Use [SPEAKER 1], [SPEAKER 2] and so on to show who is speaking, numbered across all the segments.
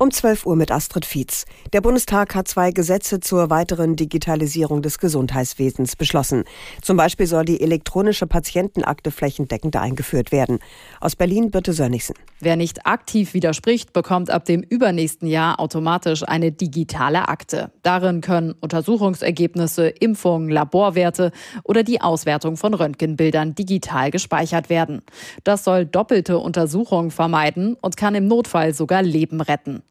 [SPEAKER 1] Um 12 Uhr mit Astrid Fietz. Der Bundestag hat zwei Gesetze zur weiteren Digitalisierung des Gesundheitswesens beschlossen. Zum Beispiel soll die elektronische Patientenakte flächendeckend eingeführt werden. Aus Berlin Birte Sönnigsen.
[SPEAKER 2] Wer nicht aktiv widerspricht, bekommt ab dem übernächsten Jahr automatisch eine digitale Akte. Darin können Untersuchungsergebnisse, Impfungen, Laborwerte oder die Auswertung von Röntgenbildern digital gespeichert werden. Das soll doppelte Untersuchungen vermeiden und kann im Notfall sogar Leben retten.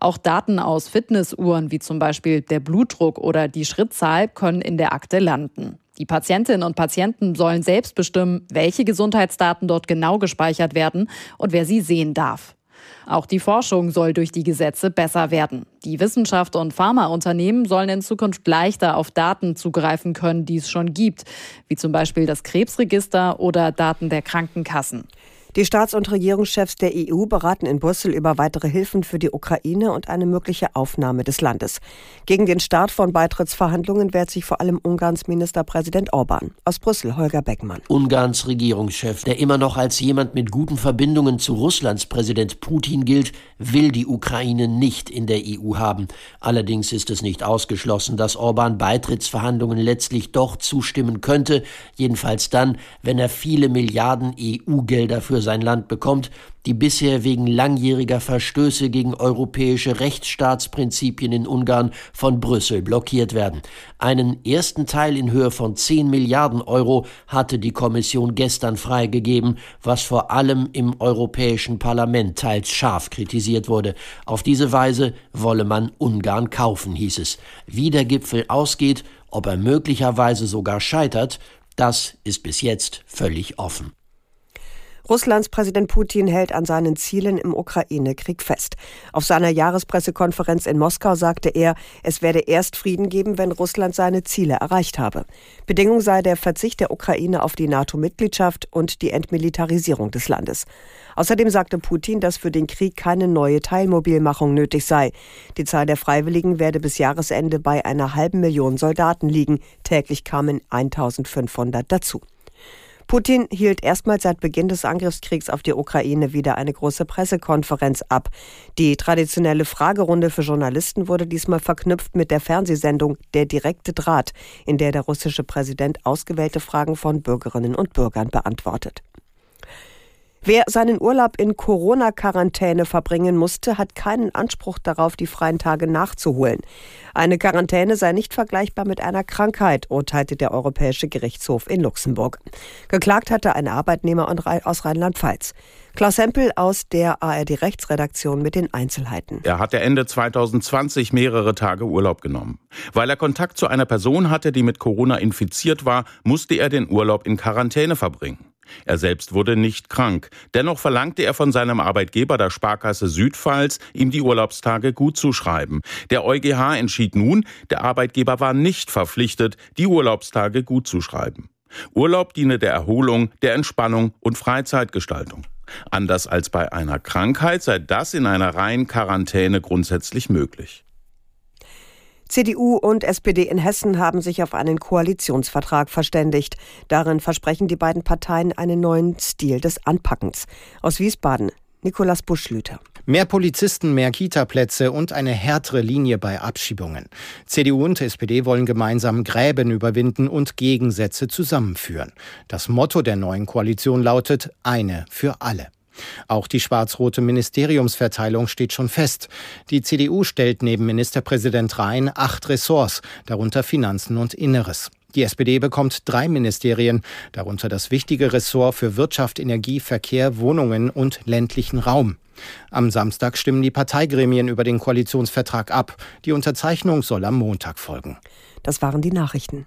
[SPEAKER 2] Auch Daten aus Fitnessuhren wie zum Beispiel der Blutdruck oder die Schrittzahl können in der Akte landen. Die Patientinnen und Patienten sollen selbst bestimmen, welche Gesundheitsdaten dort genau gespeichert werden und wer sie sehen darf. Auch die Forschung soll durch die Gesetze besser werden. Die Wissenschaft und Pharmaunternehmen sollen in Zukunft leichter auf Daten zugreifen können, die es schon gibt, wie zum Beispiel das Krebsregister oder Daten der Krankenkassen.
[SPEAKER 1] Die Staats- und Regierungschefs der EU beraten in Brüssel über weitere Hilfen für die Ukraine und eine mögliche Aufnahme des Landes. Gegen den Start von Beitrittsverhandlungen wehrt sich vor allem Ungarns Ministerpräsident Orban. Aus Brüssel Holger Beckmann.
[SPEAKER 3] Ungarns Regierungschef, der immer noch als jemand mit guten Verbindungen zu Russlands Präsident Putin gilt, will die Ukraine nicht in der EU haben. Allerdings ist es nicht ausgeschlossen, dass Orban Beitrittsverhandlungen letztlich doch zustimmen könnte, jedenfalls dann, wenn er viele Milliarden EU-Gelder für sein Land bekommt, die bisher wegen langjähriger Verstöße gegen europäische Rechtsstaatsprinzipien in Ungarn von Brüssel blockiert werden. Einen ersten Teil in Höhe von 10 Milliarden Euro hatte die Kommission gestern freigegeben, was vor allem im Europäischen Parlament teils scharf kritisiert wurde. Auf diese Weise wolle man Ungarn kaufen, hieß es. Wie der Gipfel ausgeht, ob er möglicherweise sogar scheitert, das ist bis jetzt völlig offen.
[SPEAKER 1] Russlands Präsident Putin hält an seinen Zielen im Ukraine-Krieg fest. Auf seiner Jahrespressekonferenz in Moskau sagte er, es werde erst Frieden geben, wenn Russland seine Ziele erreicht habe. Bedingung sei der Verzicht der Ukraine auf die NATO-Mitgliedschaft und die Entmilitarisierung des Landes. Außerdem sagte Putin, dass für den Krieg keine neue Teilmobilmachung nötig sei. Die Zahl der Freiwilligen werde bis Jahresende bei einer halben Million Soldaten liegen. Täglich kamen 1500 dazu. Putin hielt erstmals seit Beginn des Angriffskriegs auf die Ukraine wieder eine große Pressekonferenz ab. Die traditionelle Fragerunde für Journalisten wurde diesmal verknüpft mit der Fernsehsendung Der direkte Draht, in der der russische Präsident ausgewählte Fragen von Bürgerinnen und Bürgern beantwortet. Wer seinen Urlaub in Corona-Quarantäne verbringen musste, hat keinen Anspruch darauf, die freien Tage nachzuholen. Eine Quarantäne sei nicht vergleichbar mit einer Krankheit, urteilte der Europäische Gerichtshof in Luxemburg. Geklagt hatte ein Arbeitnehmer aus Rheinland-Pfalz. Klaus Hempel aus der ARD-Rechtsredaktion mit den Einzelheiten.
[SPEAKER 4] Er hatte Ende 2020 mehrere Tage Urlaub genommen. Weil er Kontakt zu einer Person hatte, die mit Corona infiziert war, musste er den Urlaub in Quarantäne verbringen. Er selbst wurde nicht krank. Dennoch verlangte er von seinem Arbeitgeber der Sparkasse Südpfalz, ihm die Urlaubstage gut zu schreiben. Der EuGH entschied nun, der Arbeitgeber war nicht verpflichtet, die Urlaubstage gut zu schreiben. Urlaub diene der Erholung, der Entspannung und Freizeitgestaltung. Anders als bei einer Krankheit sei das in einer reinen Quarantäne grundsätzlich möglich.
[SPEAKER 1] CDU und SPD in Hessen haben sich auf einen Koalitionsvertrag verständigt. Darin versprechen die beiden Parteien einen neuen Stil des Anpackens. Aus Wiesbaden, Nikolas Buschlüter.
[SPEAKER 5] Mehr Polizisten, mehr Kitaplätze und eine härtere Linie bei Abschiebungen. CDU und SPD wollen gemeinsam Gräben überwinden und Gegensätze zusammenführen. Das Motto der neuen Koalition lautet eine für alle. Auch die schwarz-rote Ministeriumsverteilung steht schon fest. Die CDU stellt neben Ministerpräsident Rhein acht Ressorts, darunter Finanzen und Inneres. Die SPD bekommt drei Ministerien, darunter das wichtige Ressort für Wirtschaft, Energie, Verkehr, Wohnungen und ländlichen Raum. Am Samstag stimmen die Parteigremien über den Koalitionsvertrag ab. Die Unterzeichnung soll am Montag folgen.
[SPEAKER 1] Das waren die Nachrichten.